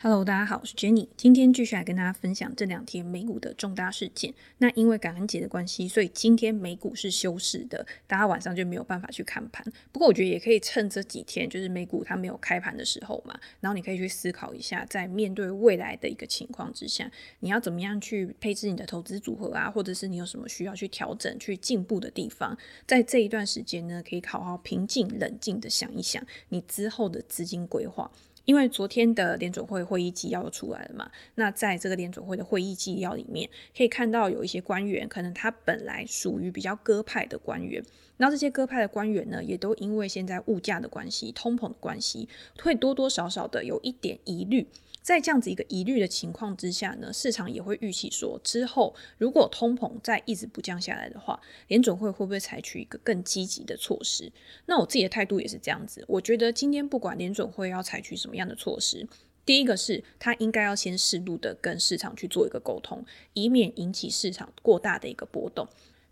Hello，大家好，我是 Jenny。今天继续来跟大家分享这两天美股的重大事件。那因为感恩节的关系，所以今天美股是休市的，大家晚上就没有办法去看盘。不过我觉得也可以趁这几天，就是美股它没有开盘的时候嘛，然后你可以去思考一下，在面对未来的一个情况之下，你要怎么样去配置你的投资组合啊，或者是你有什么需要去调整、去进步的地方。在这一段时间呢，可以好好平静、冷静的想一想你之后的资金规划。因为昨天的联准会会议纪要出来了嘛，那在这个联准会的会议纪要里面，可以看到有一些官员，可能他本来属于比较鸽派的官员，那这些鸽派的官员呢，也都因为现在物价的关系、通膨的关系，会多多少少的有一点疑虑。在这样子一个疑虑的情况之下呢，市场也会预期说，之后如果通膨再一直不降下来的话，联准会会不会采取一个更积极的措施？那我自己的态度也是这样子，我觉得今天不管联准会要采取什么样的措施，第一个是他应该要先适度的跟市场去做一个沟通，以免引起市场过大的一个波动。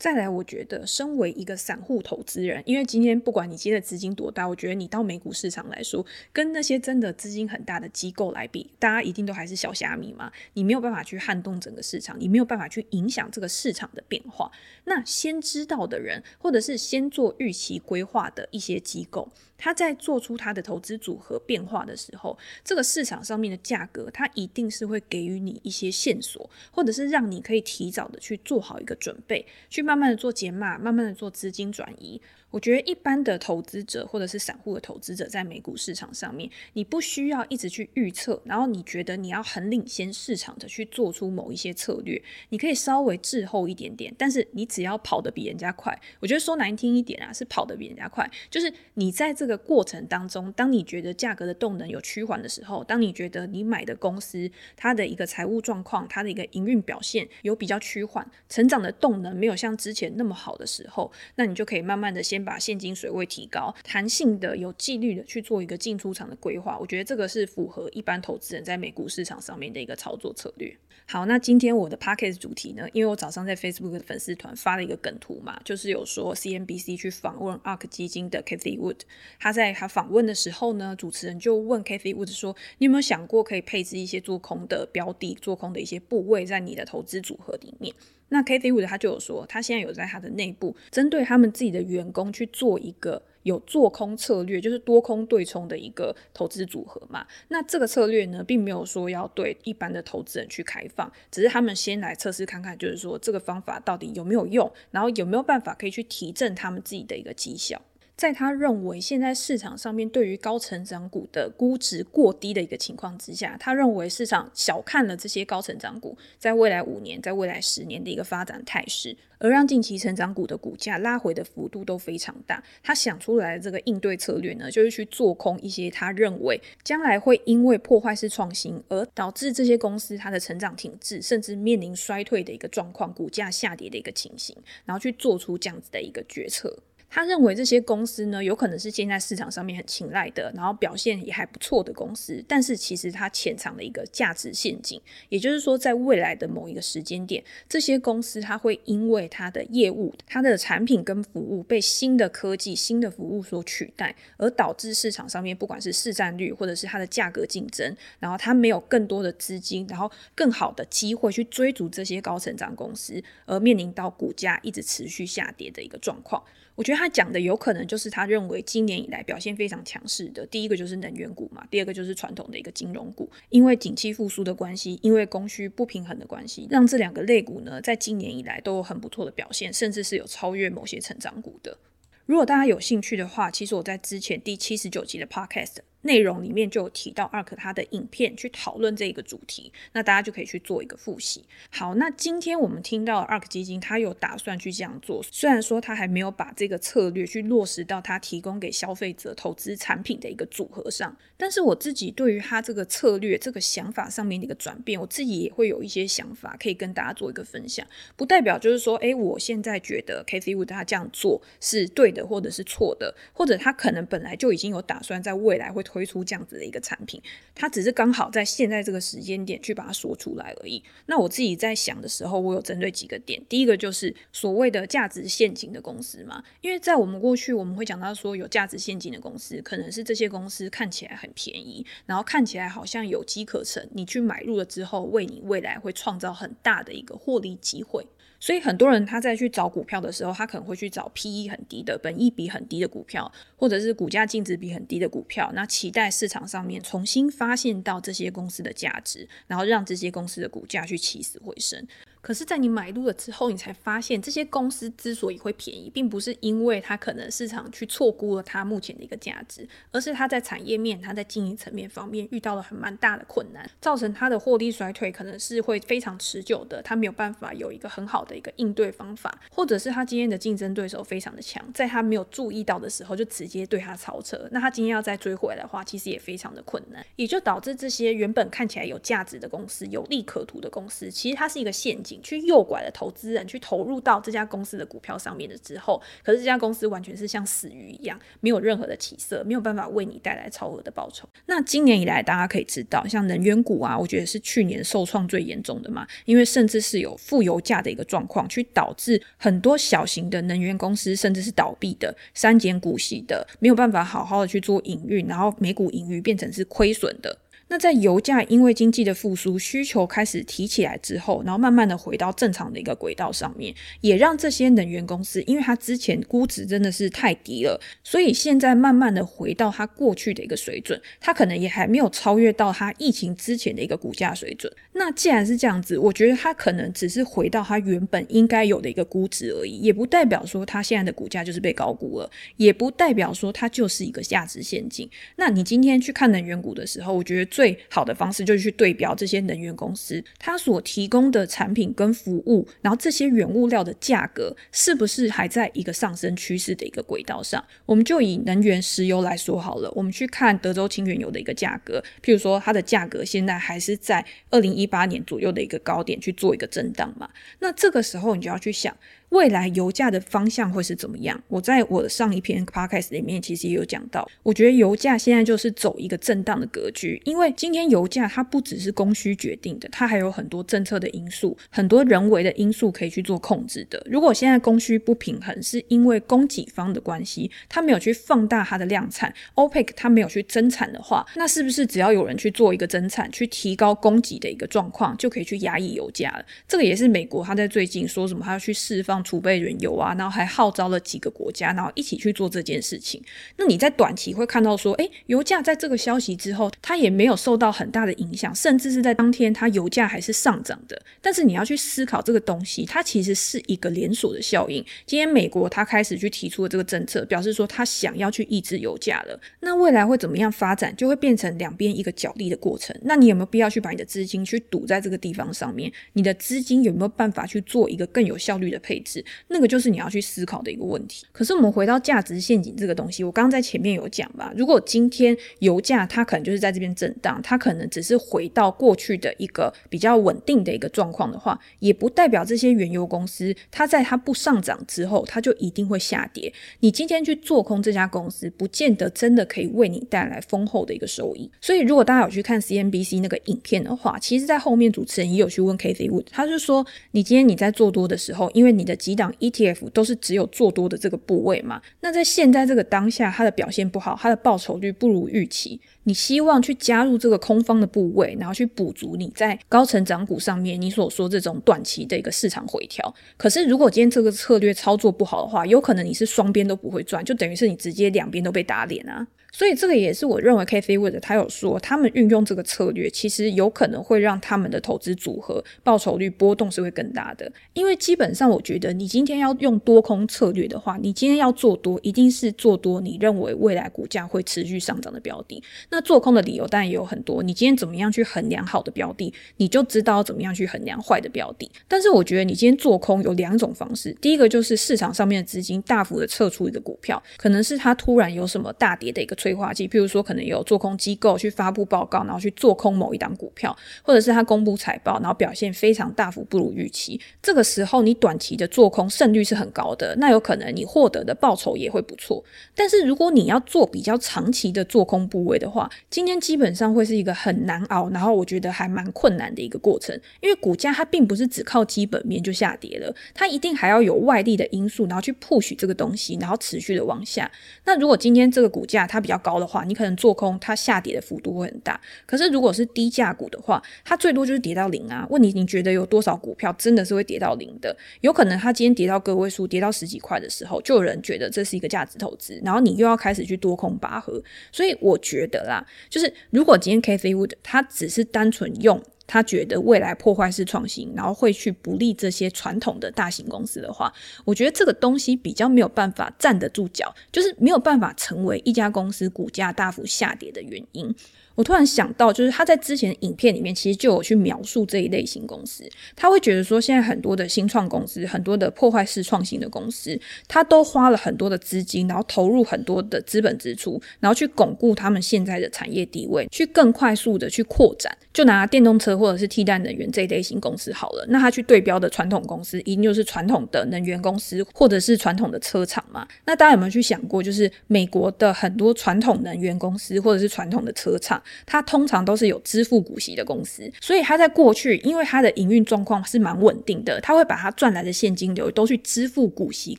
再来，我觉得身为一个散户投资人，因为今天不管你接的资金多大，我觉得你到美股市场来说，跟那些真的资金很大的机构来比，大家一定都还是小虾米嘛。你没有办法去撼动整个市场，你没有办法去影响这个市场的变化。那先知道的人，或者是先做预期规划的一些机构，他在做出他的投资组合变化的时候，这个市场上面的价格，它一定是会给予你一些线索，或者是让你可以提早的去做好一个准备，去慢慢的做减码，慢慢的做资金转移。我觉得一般的投资者或者是散户的投资者，在美股市场上面，你不需要一直去预测，然后你觉得你要很领先市场的去做出某一些策略，你可以稍微滞后一点点，但是你只要跑得比人家快，我觉得说难听一点啊，是跑得比人家快，就是你在这个过程当中，当你觉得价格的动能有趋缓的时候，当你觉得你买的公司它的一个财务状况，它的一个营运表现有比较趋缓，成长的动能没有像之前那么好的时候，那你就可以慢慢的先。把现金水位提高，弹性的、有纪律的去做一个进出场的规划，我觉得这个是符合一般投资人在美股市场上面的一个操作策略。好，那今天我的 podcast 主题呢，因为我早上在 Facebook 的粉丝团发了一个梗图嘛，就是有说 CNBC 去访问 ARK 基金的 Cathie Wood，他在他访问的时候呢，主持人就问 Cathie Wood 说：“你有没有想过可以配置一些做空的标的、做空的一些部位在你的投资组合里面？”那 Cathie Wood 他就有说，他现在有在他的内部针对他们自己的员工去做一个有做空策略，就是多空对冲的一个投资组合嘛。那这个策略呢，并没有说要对一般的投资人去开放，只是他们先来测试看看，就是说这个方法到底有没有用，然后有没有办法可以去提振他们自己的一个绩效。在他认为现在市场上面对于高成长股的估值过低的一个情况之下，他认为市场小看了这些高成长股在未来五年、在未来十年的一个发展态势，而让近期成长股的股价拉回的幅度都非常大。他想出来的这个应对策略呢，就是去做空一些他认为将来会因为破坏式创新而导致这些公司它的成长停滞，甚至面临衰退的一个状况，股价下跌的一个情形，然后去做出这样子的一个决策。他认为这些公司呢，有可能是现在市场上面很青睐的，然后表现也还不错的公司，但是其实它潜藏了一个价值陷阱，也就是说，在未来的某一个时间点，这些公司它会因为它的业务、它的产品跟服务被新的科技、新的服务所取代，而导致市场上面不管是市占率或者是它的价格竞争，然后它没有更多的资金，然后更好的机会去追逐这些高成长公司，而面临到股价一直持续下跌的一个状况。我觉得他讲的有可能就是他认为今年以来表现非常强势的，第一个就是能源股嘛，第二个就是传统的一个金融股，因为景气复苏的关系，因为供需不平衡的关系，让这两个类股呢在今年以来都有很不错的表现，甚至是有超越某些成长股的。如果大家有兴趣的话，其实我在之前第七十九集的 Podcast。内容里面就有提到 ARK 他的影片去讨论这个主题，那大家就可以去做一个复习。好，那今天我们听到 ARK 基金他有打算去这样做，虽然说他还没有把这个策略去落实到他提供给消费者投资产品的一个组合上，但是我自己对于他这个策略这个想法上面的一个转变，我自己也会有一些想法可以跟大家做一个分享。不代表就是说，诶，我现在觉得 Cathie Wood 他这样做是对的，或者是错的，或者他可能本来就已经有打算在未来会。推出这样子的一个产品，它只是刚好在现在这个时间点去把它说出来而已。那我自己在想的时候，我有针对几个点，第一个就是所谓的价值陷阱的公司嘛，因为在我们过去我们会讲到说有价值陷阱的公司，可能是这些公司看起来很便宜，然后看起来好像有机可乘，你去买入了之后，为你未来会创造很大的一个获利机会。所以很多人他在去找股票的时候，他可能会去找 PE 很低的、本益比很低的股票，或者是股价净值比很低的股票，那期待市场上面重新发现到这些公司的价值，然后让这些公司的股价去起死回生。可是，在你买入了之后，你才发现这些公司之所以会便宜，并不是因为它可能市场去错估了它目前的一个价值，而是它在产业面、它在经营层面方面遇到了很蛮大的困难，造成它的获利衰退可能是会非常持久的。它没有办法有一个很好的一个应对方法，或者是它今天的竞争对手非常的强，在它没有注意到的时候就直接对它超车，那它今天要再追回来的话，其实也非常的困难，也就导致这些原本看起来有价值的公司、有利可图的公司，其实它是一个陷阱。去诱拐了投资人去投入到这家公司的股票上面的之后，可是这家公司完全是像死鱼一样，没有任何的起色，没有办法为你带来超额的报酬。那今年以来，大家可以知道，像能源股啊，我觉得是去年受创最严重的嘛，因为甚至是有负油价的一个状况，去导致很多小型的能源公司甚至是倒闭的、删减股息的，没有办法好好的去做营运，然后每股盈余变成是亏损的。那在油价因为经济的复苏，需求开始提起来之后，然后慢慢的回到正常的一个轨道上面，也让这些能源公司，因为它之前估值真的是太低了，所以现在慢慢的回到它过去的一个水准，它可能也还没有超越到它疫情之前的一个股价水准。那既然是这样子，我觉得它可能只是回到它原本应该有的一个估值而已，也不代表说它现在的股价就是被高估了，也不代表说它就是一个价值陷阱。那你今天去看能源股的时候，我觉得最最好的方式就是去对标这些能源公司，它所提供的产品跟服务，然后这些原物料的价格是不是还在一个上升趋势的一个轨道上？我们就以能源石油来说好了，我们去看德州清原油的一个价格，譬如说它的价格现在还是在二零一八年左右的一个高点去做一个震荡嘛，那这个时候你就要去想。未来油价的方向会是怎么样？我在我的上一篇 podcast 里面其实也有讲到，我觉得油价现在就是走一个震荡的格局，因为今天油价它不只是供需决定的，它还有很多政策的因素，很多人为的因素可以去做控制的。如果现在供需不平衡，是因为供给方的关系，它没有去放大它的量产，OPEC 它没有去增产的话，那是不是只要有人去做一个增产，去提高供给的一个状况，就可以去压抑油价了？这个也是美国他在最近说什么，他要去释放。储备原油啊，然后还号召了几个国家，然后一起去做这件事情。那你在短期会看到说，诶，油价在这个消息之后，它也没有受到很大的影响，甚至是在当天它油价还是上涨的。但是你要去思考这个东西，它其实是一个连锁的效应。今天美国它开始去提出了这个政策，表示说它想要去抑制油价了。那未来会怎么样发展，就会变成两边一个角力的过程。那你有没有必要去把你的资金去堵在这个地方上面？你的资金有没有办法去做一个更有效率的配置？那个就是你要去思考的一个问题。可是我们回到价值陷阱这个东西，我刚刚在前面有讲吧。如果今天油价它可能就是在这边震荡，它可能只是回到过去的一个比较稳定的一个状况的话，也不代表这些原油公司它在它不上涨之后，它就一定会下跌。你今天去做空这家公司，不见得真的可以为你带来丰厚的一个收益。所以如果大家有去看 CNBC 那个影片的话，其实在后面主持人也有去问 Cathie Wood，他就说你今天你在做多的时候，因为你的几档 ETF 都是只有做多的这个部位嘛，那在现在这个当下，它的表现不好，它的报酬率不如预期，你希望去加入这个空方的部位，然后去补足你在高成长股上面你所说这种短期的一个市场回调。可是如果今天这个策略操作不好的话，有可能你是双边都不会赚，就等于是你直接两边都被打脸啊。所以这个也是我认为 Cathie Wood 他有说，他们运用这个策略，其实有可能会让他们的投资组合报酬率波动是会更大的。因为基本上，我觉得你今天要用多空策略的话，你今天要做多，一定是做多你认为未来股价会持续上涨的标的。那做空的理由当然也有很多，你今天怎么样去衡量好的标的，你就知道怎么样去衡量坏的标的。但是我觉得你今天做空有两种方式，第一个就是市场上面的资金大幅的撤出一个股票，可能是它突然有什么大跌的一个。催化剂，譬如说可能有做空机构去发布报告，然后去做空某一档股票，或者是他公布财报，然后表现非常大幅不如预期。这个时候，你短期的做空胜率是很高的，那有可能你获得的报酬也会不错。但是如果你要做比较长期的做空部位的话，今天基本上会是一个很难熬，然后我觉得还蛮困难的一个过程。因为股价它并不是只靠基本面就下跌了，它一定还要有外力的因素，然后去 push 这个东西，然后持续的往下。那如果今天这个股价它比较高的话，你可能做空它下跌的幅度会很大。可是如果是低价股的话，它最多就是跌到零啊。问题你觉得有多少股票真的是会跌到零的？有可能它今天跌到个位数，跌到十几块的时候，就有人觉得这是一个价值投资，然后你又要开始去多空拔河。所以我觉得，就是如果今天 Kathy Wood 他只是单纯用他觉得未来破坏式创新，然后会去不利这些传统的大型公司的话，我觉得这个东西比较没有办法站得住脚，就是没有办法成为一家公司股价大幅下跌的原因。我突然想到，就是他在之前影片里面，其实就有去描述这一类型公司。他会觉得说，现在很多的新创公司，很多的破坏式创新的公司，他都花了很多的资金，然后投入很多的资本支出，然后去巩固他们现在的产业地位，去更快速的去扩展。就拿电动车或者是替代能源这一类型公司好了，那他去对标的传统公司，一定就是传统的能源公司或者是传统的车厂嘛。那大家有没有去想过，就是美国的很多传统能源公司或者是传统的车厂？它通常都是有支付股息的公司，所以它在过去，因为它的营运状况是蛮稳定的，它会把它赚来的现金流都去支付股息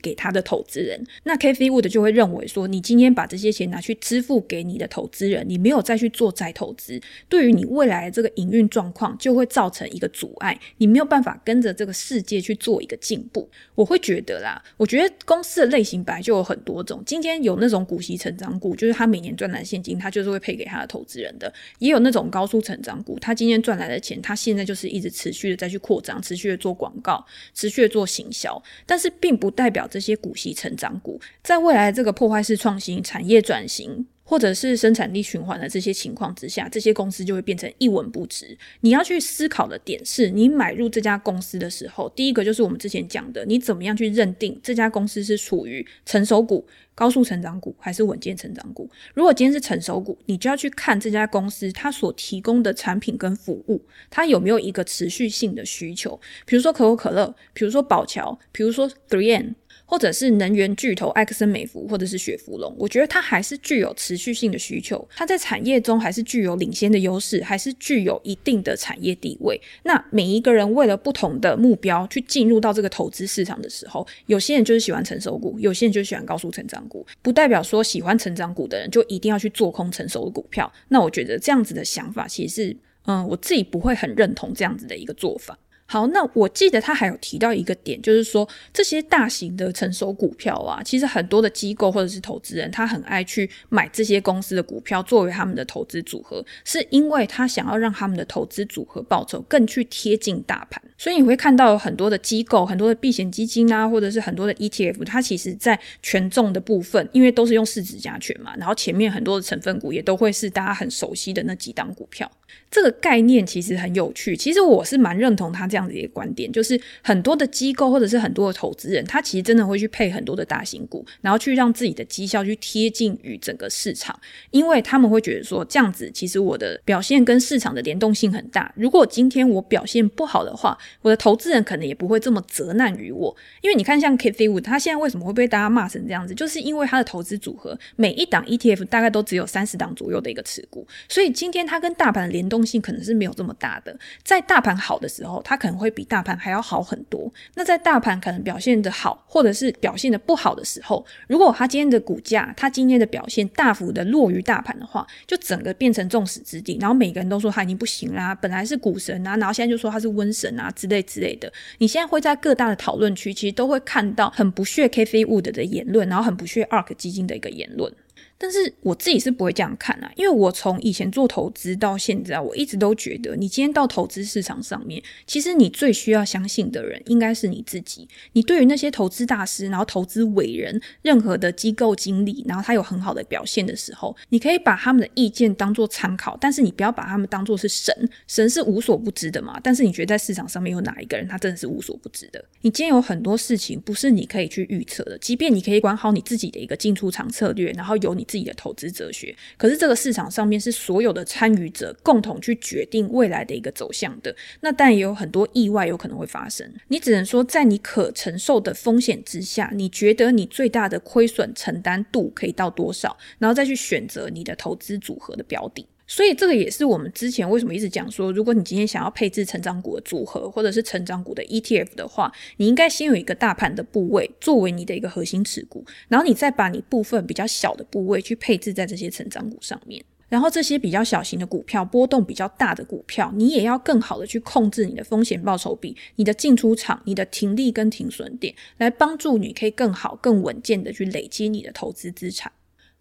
给它的投资人。那 Cathie Wood 就会认为说，你今天把这些钱拿去支付给你的投资人，你没有再去做再投资，对于你未来的这个营运状况就会造成一个阻碍，你没有办法跟着这个世界去做一个进步。我会觉得啦，我觉得公司的类型本来就有很多种，今天有那种股息成长股，就是他每年赚来的现金，他就是会配给他的投资人的。也有那种高速成长股，他今天赚来的钱，他现在就是一直持续的再去扩张，持续的做广告，持续的做行销，但是并不代表这些股息成长股在未来这个破坏式创新、产业转型。或者是生产力循环的这些情况之下，这些公司就会变成一文不值。你要去思考的点是，你买入这家公司的时候，第一个就是我们之前讲的，你怎么样去认定这家公司是处于成熟股、高速成长股还是稳健成长股？如果今天是成熟股，你就要去看这家公司它所提供的产品跟服务，它有没有一个持续性的需求。比如说可口可乐，比如说宝乔，比如说 3M。或者是能源巨头埃克森美孚，或者是雪佛龙，我觉得它还是具有持续性的需求，它在产业中还是具有领先的优势，还是具有一定的产业地位。那每一个人为了不同的目标去进入到这个投资市场的时候，有些人就是喜欢成熟股，有些人就是喜欢高速成长股，不代表说喜欢成长股的人就一定要去做空成熟的股票。那我觉得这样子的想法其实是，嗯，我自己不会很认同这样子的一个做法。好，那我记得他还有提到一个点，就是说这些大型的成熟股票啊，其实很多的机构或者是投资人，他很爱去买这些公司的股票作为他们的投资组合，是因为他想要让他们的投资组合报酬更去贴近大盘。所以你会看到有很多的机构、很多的避险基金啊，或者是很多的 ETF，它其实在权重的部分，因为都是用市值加权嘛，然后前面很多的成分股也都会是大家很熟悉的那几档股票。这个概念其实很有趣，其实我是蛮认同他这样子一个观点，就是很多的机构或者是很多的投资人，他其实真的会去配很多的大型股，然后去让自己的绩效去贴近于整个市场，因为他们会觉得说这样子其实我的表现跟市场的联动性很大。如果今天我表现不好的话，我的投资人可能也不会这么责难于我，因为你看像 Cathie Wood，他现在为什么会被大家骂成这样子，就是因为他的投资组合每一档 ETF 大概都只有三十档左右的一个持股，所以今天他跟大盘的联动性可能是没有这么大的。在大盘好的时候，它可能会比大盘还要好很多。那在大盘可能表现的好，或者是表现的不好的时候，如果他今天的股价，他今天的表现大幅的落于大盘的话，就整个变成众矢之的。然后每个人都说他已经不行啦，本来是股神啊，然后现在就说他是瘟神啊之类之类的。你现在会在各大的讨论区，其实都会看到很不屑 Cathie Wood 的言论，然后很不屑 ARK 基金的一个言论。但是我自己是不会这样看啊，因为我从以前做投资到现在，我一直都觉得，你今天到投资市场上面，其实你最需要相信的人应该是你自己。你对于那些投资大师，然后投资伟人，任何的机构经理，然后他有很好的表现的时候，你可以把他们的意见当做参考，但是你不要把他们当做是神。神是无所不知的嘛，但是你觉得在市场上面有哪一个人他真的是无所不知的？你今天有很多事情不是你可以去预测的，即便你可以管好你自己的一个进出场策略，然后有你。自己的投资哲学。可是这个市场上面是所有的参与者共同去决定未来的一个走向的。那但也有很多意外有可能会发生。你只能说，在你可承受的风险之下，你觉得你最大的亏损承担度可以到多少，然后再去选择你的投资组合的标的。所以这个也是我们之前为什么一直讲说，如果你今天想要配置成长股的组合，或者是成长股的 ETF 的话，你应该先有一个大盘的部位作为你的一个核心持股，然后你再把你部分比较小的部位去配置在这些成长股上面。然后这些比较小型的股票，波动比较大的股票，你也要更好的去控制你的风险报酬比、你的进出场、你的停利跟停损点，来帮助你可以更好、更稳健的去累积你的投资资产。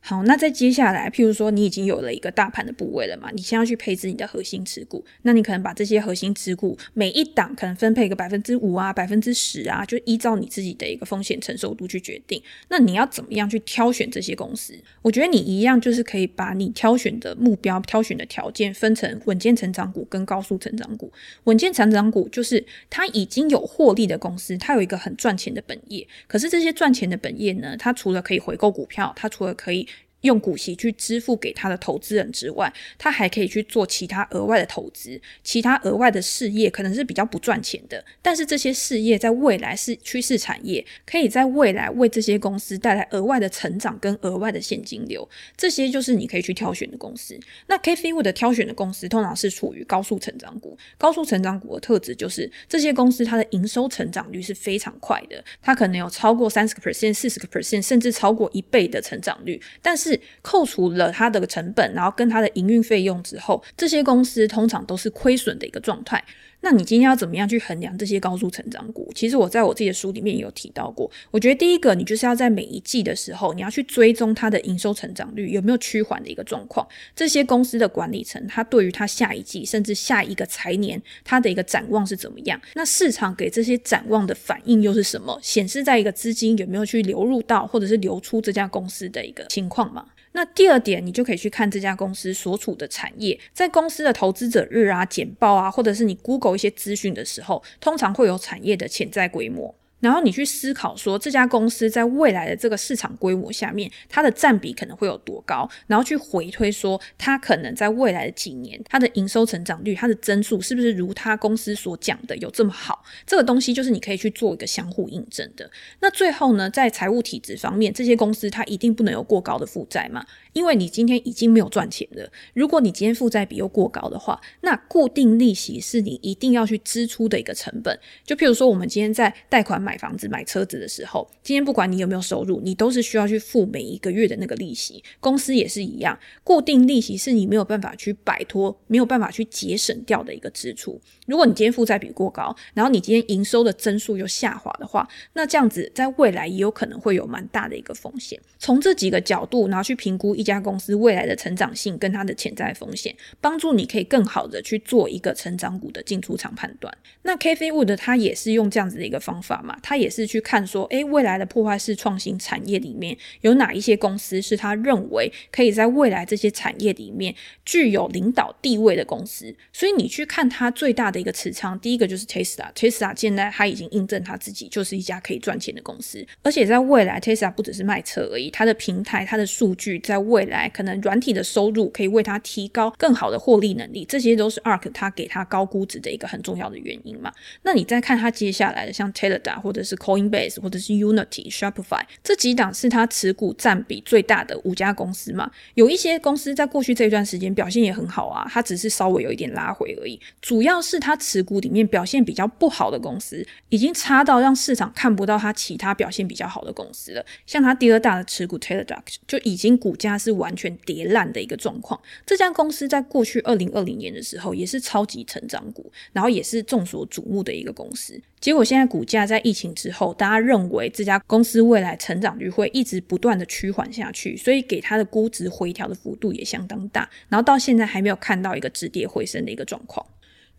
好，那再接下来，譬如说你已经有了一个大盘的部位了嘛，你先要去配置你的核心持股，那你可能把这些核心持股每一档可能分配个百分之五啊、百分之十啊，就依照你自己的一个风险承受度去决定。那你要怎么样去挑选这些公司？我觉得你一样就是可以把你挑选的目标、挑选的条件分成稳健成长股跟高速成长股。稳健成长股就是它已经有获利的公司，它有一个很赚钱的本业。可是这些赚钱的本业呢，它除了可以回购股票，它除了可以用股息去支付给他的投资人之外，他还可以去做其他额外的投资，其他额外的事业可能是比较不赚钱的，但是这些事业在未来是趋势产业，可以在未来为这些公司带来额外的成长跟额外的现金流，这些就是你可以去挑选的公司。那 K f i 的挑选的公司通常是处于高速成长股，高速成长股的特质就是这些公司它的营收成长率是非常快的，它可能有超过三十个 percent、四十个 percent，甚至超过一倍的成长率，但是扣除了它的成本，然后跟它的营运费用之后，这些公司通常都是亏损的一个状态。那你今天要怎么样去衡量这些高速成长股？其实我在我自己的书里面有提到过。我觉得第一个，你就是要在每一季的时候，你要去追踪它的营收成长率有没有趋缓的一个状况。这些公司的管理层，它对于它下一季甚至下一个财年，它的一个展望是怎么样？那市场给这些展望的反应又是什么？显示在一个资金有没有去流入到或者是流出这家公司的一个情况嘛？那第二点，你就可以去看这家公司所处的产业，在公司的投资者日啊、简报啊，或者是你 Google 一些资讯的时候，通常会有产业的潜在规模。然后你去思考说，这家公司在未来的这个市场规模下面，它的占比可能会有多高？然后去回推说，它可能在未来的几年，它的营收成长率、它的增速是不是如它公司所讲的有这么好？这个东西就是你可以去做一个相互印证的。那最后呢，在财务体质方面，这些公司它一定不能有过高的负债嘛？因为你今天已经没有赚钱了。如果你今天负债比又过高的话，那固定利息是你一定要去支出的一个成本。就譬如说，我们今天在贷款买。房子、买车子的时候，今天不管你有没有收入，你都是需要去付每一个月的那个利息。公司也是一样，固定利息是你没有办法去摆脱、没有办法去节省掉的一个支出。如果你今天负债比过高，然后你今天营收的增速又下滑的话，那这样子在未来也有可能会有蛮大的一个风险。从这几个角度，然后去评估一一家公司未来的成长性跟它的潜在风险，帮助你可以更好的去做一个成长股的进出场判断。那 Cathie Wood 他也是用这样子的一个方法嘛。他也是去看说，诶，未来的破坏式创新产业里面有哪一些公司是他认为可以在未来这些产业里面具有领导地位的公司。所以你去看它最大的一个持仓，第一个就是 Tesla，Tesla 现在它已经印证它自己就是一家可以赚钱的公司，而且在未来 Tesla 不只是卖车而已，它的平台、它的数据在未未来可能软体的收入可以为它提高更好的获利能力，这些都是 ARK 它给它高估值的一个很重要的原因嘛。那你再看它接下来的像 t e l a d a 或者是 Coinbase，或者是 Unity、Shopify 这几档是它持股占比最大的五家公司嘛？有一些公司在过去这一段时间表现也很好啊，它只是稍微有一点拉回而已。主要是它持股里面表现比较不好的公司，已经差到让市场看不到它其他表现比较好的公司了。像它第二大的持股 Teladoc 就已经股价是完全跌烂的一个状况。这家公司在过去二零二零年的时候也是超级成长股，然后也是众所瞩目的一个公司。结果现在股价在疫情之后，大家认为这家公司未来成长率会一直不断的趋缓下去，所以给它的估值回调的幅度也相当大，然后到现在还没有看到一个止跌回升的一个状况。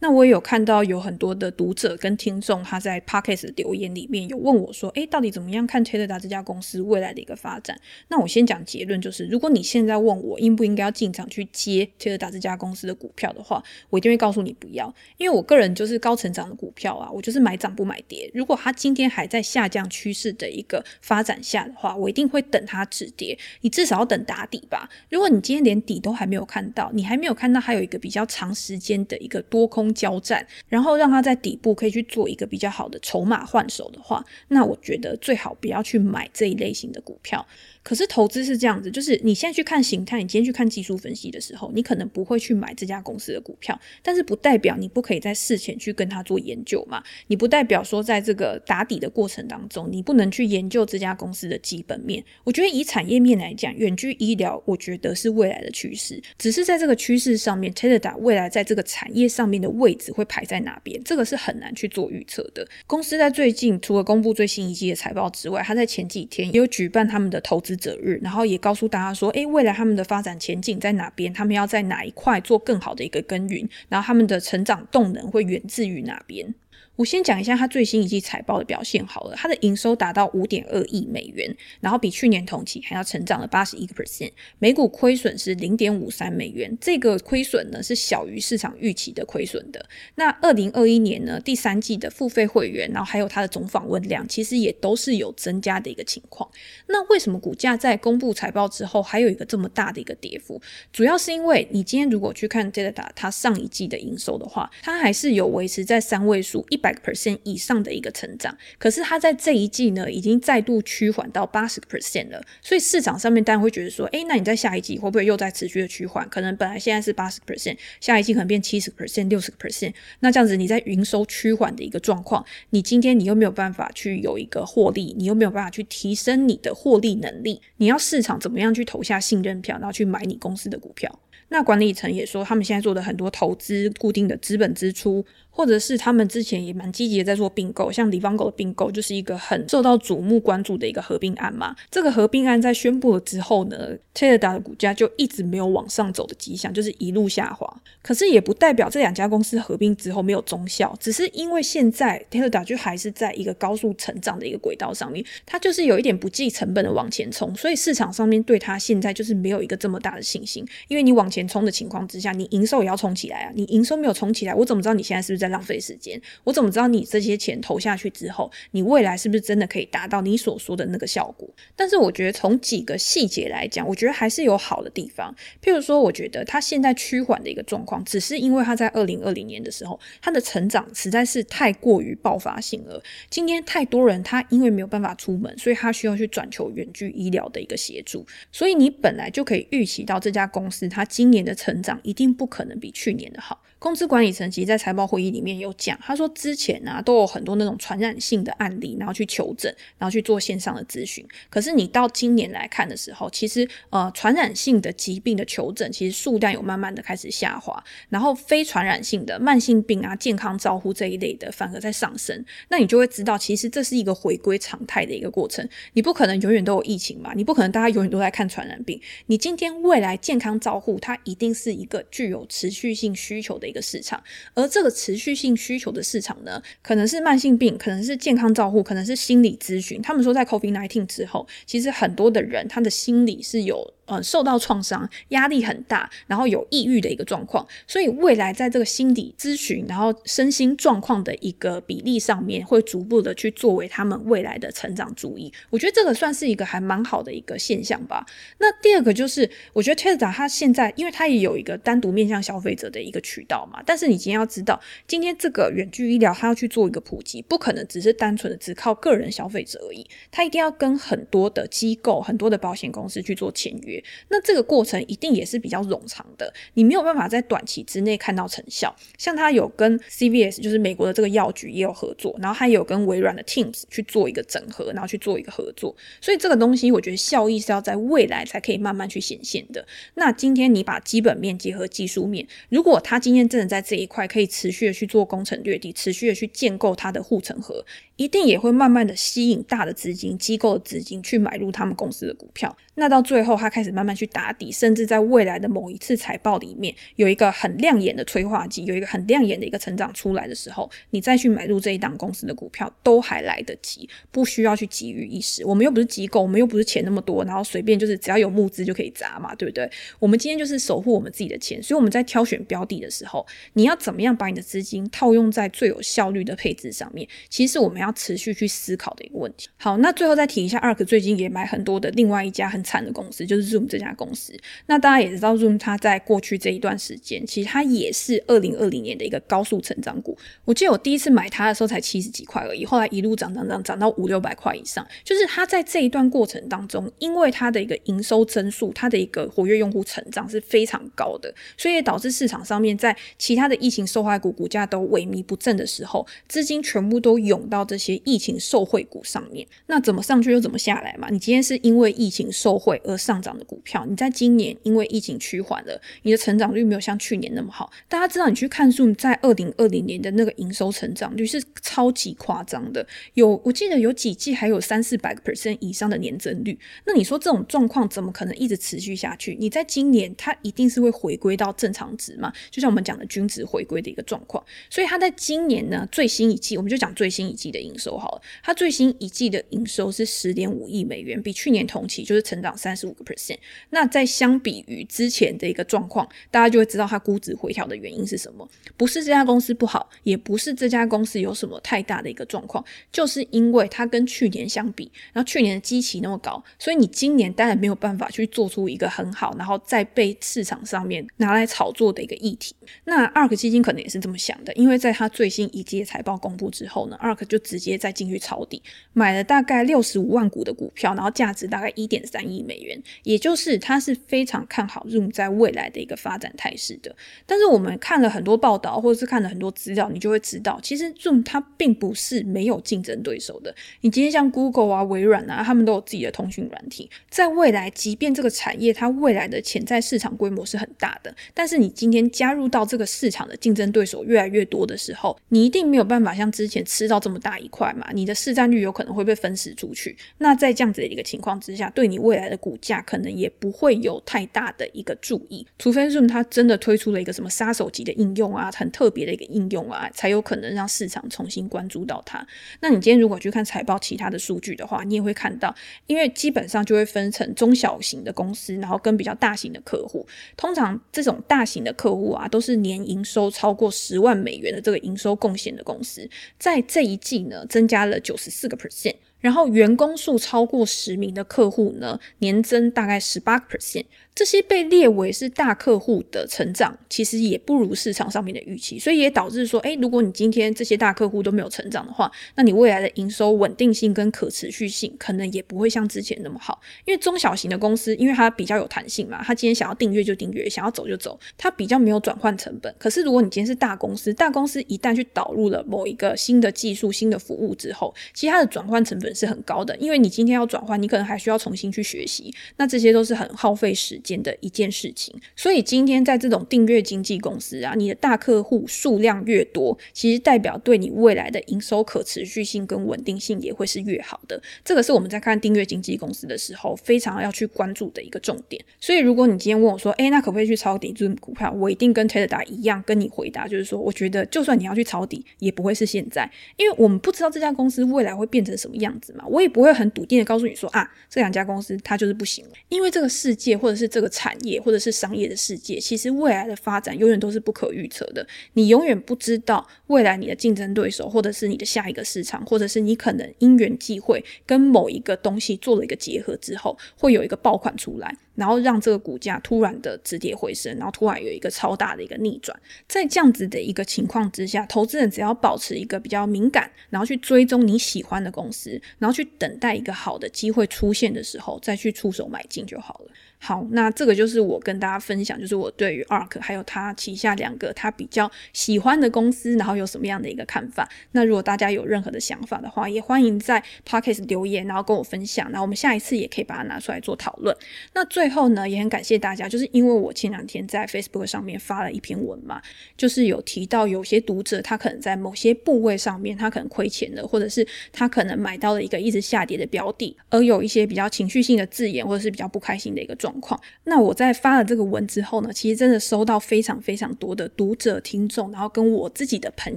那我也有看到有很多的读者跟听众，他在 Podcast 留言里面有问我说：“诶，到底怎么样看 Tesla 这家公司未来的一个发展？”那我先讲结论，就是如果你现在问我应不应该要进场去接 Tesla 这家公司的股票的话，我一定会告诉你不要，因为我个人就是高成长的股票啊，我就是买涨不买跌。如果它今天还在下降趋势的一个发展下的话，我一定会等它止跌。你至少要等打底吧。如果你今天连底都还没有看到，你还没有看到还有一个比较长时间的一个多空交战，然后让它在底部可以去做一个比较好的筹码换手的话，那我觉得最好不要去买这一类型的股票。可是投资是这样子，就是你现在去看形态，你今天去看技术分析的时候，你可能不会去买这家公司的股票，但是不代表你不可以在事前去跟他做研究嘛。你不代表说在这个打底的过程当中，你不能去研究这家公司的基本面。我觉得以产业面来讲，远距医疗，我觉得是未来的趋势。只是在这个趋势上面，Tesla 未来在这个产业上面的位置会排在哪边，这个是很难去做预测的。公司在最近除了公布最新一季的财报之外，他在前几天也有举办他们的投资者日，然后也告诉大家说，诶，未来他们的发展前景在哪边？他们要在哪一块做更好的一个耕耘？然后他们的成长动能会源自于哪边？我先讲一下它最新一季财报的表现好了，它的营收达到五点二亿美元，然后比去年同期还要成长了八十一个 percent，每股亏损是零点五三美元，这个亏损呢是小于市场预期的亏损的。那二零二一年呢，第三季的付费会员，然后还有它的总访问量，其实也都是有增加的一个情况。那为什么股价在公布财报之后还有一个这么大的一个跌幅？主要是因为你今天如果去看 Tesla 它上一季的营收的话，它还是有维持在三位数一。百 percent 以上的一个成长，可是它在这一季呢，已经再度趋缓到八十个 percent 了。所以市场上面当然会觉得说，诶，那你在下一季会不会又在持续的趋缓？可能本来现在是八十 percent，下一季可能变七十 percent、六十个 percent。那这样子你在营收趋缓的一个状况，你今天你又没有办法去有一个获利，你又没有办法去提升你的获利能力，你要市场怎么样去投下信任票，然后去买你公司的股票？那管理层也说，他们现在做的很多投资，固定的资本支出。或者是他们之前也蛮积极的在做并购，像李方狗的并购就是一个很受到瞩目关注的一个合并案嘛。这个合并案在宣布了之后呢，Tesla 的股价就一直没有往上走的迹象，就是一路下滑。可是也不代表这两家公司合并之后没有中效，只是因为现在 Tesla 就还是在一个高速成长的一个轨道上面，它就是有一点不计成本的往前冲，所以市场上面对它现在就是没有一个这么大的信心。因为你往前冲的情况之下，你营收也要冲起来啊，你营收没有冲起来，我怎么知道你现在是不是在浪费时间，我怎么知道你这些钱投下去之后，你未来是不是真的可以达到你所说的那个效果？但是我觉得从几个细节来讲，我觉得还是有好的地方。譬如说，我觉得它现在趋缓的一个状况，只是因为它在二零二零年的时候，它的成长实在是太过于爆发性了。今天太多人他因为没有办法出门，所以他需要去转求远距医疗的一个协助，所以你本来就可以预期到这家公司它今年的成长一定不可能比去年的好。公司管理层其实在财报会议里面有讲，他说之前、啊、都有很多那种传染性的案例，然后去求诊，然后去做线上的咨询。可是你到今年来看的时候，其实呃传染性的疾病的求诊其实数量有慢慢的开始下滑，然后非传染性的慢性病啊、健康照护这一类的反而在上升。那你就会知道，其实这是一个回归常态的一个过程。你不可能永远都有疫情嘛，你不可能大家永远都在看传染病。你今天未来健康照护，它一定是一个具有持续性需求的的市场，而这个持续性需求的市场呢，可能是慢性病，可能是健康照护，可能是心理咨询。他们说，在 COVID nineteen 之后，其实很多的人他的心理是有。呃，受到创伤，压力很大，然后有抑郁的一个状况，所以未来在这个心理咨询，然后身心状况的一个比例上面，会逐步的去作为他们未来的成长主义。我觉得这个算是一个还蛮好的一个现象吧。那第二个就是，我觉得 Tesla 他现在，因为他也有一个单独面向消费者的一个渠道嘛，但是你今天要知道，今天这个远距医疗他要去做一个普及，不可能只是单纯的只靠个人消费者而已，他一定要跟很多的机构、很多的保险公司去做签约。那这个过程一定也是比较冗长的，你没有办法在短期之内看到成效。像他有跟 CVS，就是美国的这个药局也有合作，然后他也有跟微软的 Teams 去做一个整合，然后去做一个合作。所以这个东西我觉得效益是要在未来才可以慢慢去显现的。那今天你把基本面结合技术面，如果他今天真的在这一块可以持续的去做攻城略地，持续的去建构他的护城河，一定也会慢慢的吸引大的资金、机构的资金去买入他们公司的股票。那到最后他开始慢慢去打底，甚至在未来的某一次财报里面有一个很亮眼的催化剂，有一个很亮眼的一个成长出来的时候，你再去买入这一档公司的股票都还来得及，不需要去急于一时。我们又不是机构，我们又不是钱那么多，然后随便就是只要有募资就可以砸嘛，对不对？我们今天就是守护我们自己的钱，所以我们在挑选标的的时候，你要怎么样把你的资金套用在最有效率的配置上面？其实我们要持续去思考的一个问题。好，那最后再提一下，ARK 最近也买很多的另外一家很惨的公司，就是 Zoom 这家公司。那大家也知道，Zoom 它在过去这一段时间，其实它也是二零二零年的一个高速成长股。我记得我第一次买它的时候才七十几块而已，后来一路涨涨涨涨到五六百块以上。就是它在这一段过程当中，因为它的一个营收增速，它的一个活跃用户成长是非常高的，所以导致市场上面在其他的疫情受害股股价都萎靡不振的时候，资金全部都涌到这些疫情受惠股上面。那怎么上去又怎么下来嘛？你今天是因为疫情受惠而上涨的股票，你在今年因为疫情趋缓了，你的成长率没有像去年那么好。大家知道，你去看数在二零二零年的那个营收成长率是超级夸张的，有我记得有几季还有三四百个 percent 以上的年增率。那你说这种状况怎么可能一直持续下去？你在今年它一定是会回归到正常值嘛？就像我们讲的均值回归的一个状况。所以它在今年呢，最新一季，我们就讲最新一季的营收好了，它最新一季的营收是十点五亿美元，比去年同期就是成长三十五个 percent。那在相比于之前的一个状况，大家就会知道它估值回调的原因是什么？不是这家公司不好，也不是这家公司有什么太大的一个状况，就是因为它跟去年相比，然后去年的基期那么高，所以你今年当然没有办法去做出一个很好，然后再被市场上面拿来炒作的一个议题。那 ARK 基金可能也是这么想的，因为在它最新一季财报公布之后呢，ARK 就直接再进去抄底，买了大概六十五万股的股票，然后价值大概一点三亿亿美元，也就是他是非常看好 Zoom 在未来的一个发展态势的。但是我们看了很多报道，或者是看了很多资料，你就会知道，其实 Zoom 它并不是没有竞争对手的。你今天像 Google 啊、微软啊，他们都有自己的通讯软体，在未来，即便这个产业它未来的潜在市场规模是很大的，但是你今天加入到这个市场的竞争对手越来越多的时候，你一定没有办法像之前吃到这么大一块嘛，你的市占率有可能会被分食出去。那在这样子的一个情况之下，对你未来的股价可能也不会有太大的一个注意，除非 Zoom 它真的推出了一个什么杀手级的应用啊，很特别的一个应用啊，才有可能让市场重新关注到它。那你今天如果去看财报其他的数据的话，你也会看到，因为基本上就会分成中小型的公司，然后跟比较大型的客户。通常这种大型的客户啊，都是年营收超过十万美元的这个营收贡献的公司，在这一季呢，增加了九十四个 percent。然后员工数超过十名的客户呢，年增大概十八个 percent。这些被列为是大客户的成长，其实也不如市场上面的预期，所以也导致说，诶，如果你今天这些大客户都没有成长的话，那你未来的营收稳定性跟可持续性可能也不会像之前那么好。因为中小型的公司，因为它比较有弹性嘛，它今天想要订阅就订阅，想要走就走，它比较没有转换成本。可是如果你今天是大公司，大公司一旦去导入了某一个新的技术、新的服务之后，其实它的转换成本是很高的，因为你今天要转换，你可能还需要重新去学习，那这些都是很耗费时间的一件事情，所以今天在这种订阅经纪公司啊，你的大客户数量越多，其实代表对你未来的营收可持续性跟稳定性也会是越好的。这个是我们在看订阅经纪公司的时候非常要去关注的一个重点。所以如果你今天问我说，诶，那可不可以去抄底这股票？我一定跟 Ted 一样跟你回答，就是说，我觉得就算你要去抄底，也不会是现在，因为我们不知道这家公司未来会变成什么样子嘛。我也不会很笃定的告诉你说啊，这两家公司它就是不行，因为这个世界或者是这个产。业或者是商业的世界，其实未来的发展永远都是不可预测的。你永远不知道未来你的竞争对手，或者是你的下一个市场，或者是你可能因缘际会跟某一个东西做了一个结合之后，会有一个爆款出来，然后让这个股价突然的止跌回升，然后突然有一个超大的一个逆转。在这样子的一个情况之下，投资人只要保持一个比较敏感，然后去追踪你喜欢的公司，然后去等待一个好的机会出现的时候，再去出手买进就好了。好，那这个就是我跟大家分享，就是我对于 ARK 还有他旗下两个他比较喜欢的公司，然后有什么样的一个看法。那如果大家有任何的想法的话，也欢迎在 Podcast 留言，然后跟我分享。然后我们下一次也可以把它拿出来做讨论。那最后呢，也很感谢大家，就是因为我前两天在 Facebook 上面发了一篇文嘛，就是有提到有些读者他可能在某些部位上面他可能亏钱了，或者是他可能买到了一个一直下跌的标的，而有一些比较情绪性的字眼或者是比较不开心的一个状况。那我在发了这个文之后呢，其实真的收到非常非常多的读者、听众，然后跟我自己的朋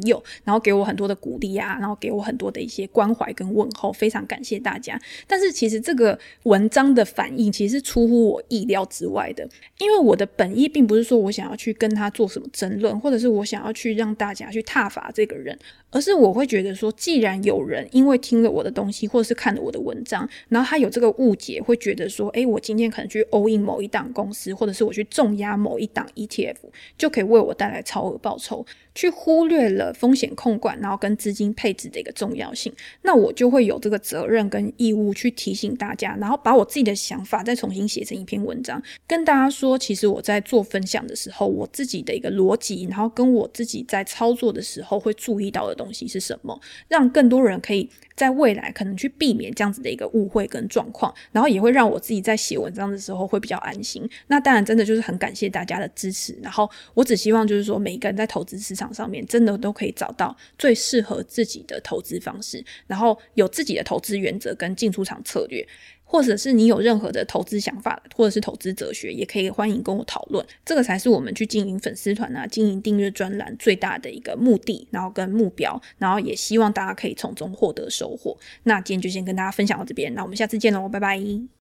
友，然后给我很多的鼓励啊，然后给我很多的一些关怀跟问候，非常感谢大家。但是其实这个文章的反应其实是出乎我意料之外的，因为我的本意并不是说我想要去跟他做什么争论，或者是我想要去让大家去挞伐这个人，而是我会觉得说，既然有人因为听了我的东西，或者是看了我的文章，然后他有这个误解，会觉得说，诶，我今天可能去某一档公司，或者是我去重压某一档 ETF，就可以为我带来超额报酬。去忽略了风险控管，然后跟资金配置的一个重要性，那我就会有这个责任跟义务去提醒大家，然后把我自己的想法再重新写成一篇文章，跟大家说，其实我在做分享的时候，我自己的一个逻辑，然后跟我自己在操作的时候会注意到的东西是什么，让更多人可以在未来可能去避免这样子的一个误会跟状况，然后也会让我自己在写文章的时候会会比较安心。那当然，真的就是很感谢大家的支持，然后我只希望就是说，每一个人在投资市场。上面真的都可以找到最适合自己的投资方式，然后有自己的投资原则跟进出场策略，或者是你有任何的投资想法，或者是投资哲学，也可以欢迎跟我讨论。这个才是我们去经营粉丝团啊、经营订阅专栏最大的一个目的，然后跟目标，然后也希望大家可以从中获得收获。那今天就先跟大家分享到这边，那我们下次见喽，拜拜。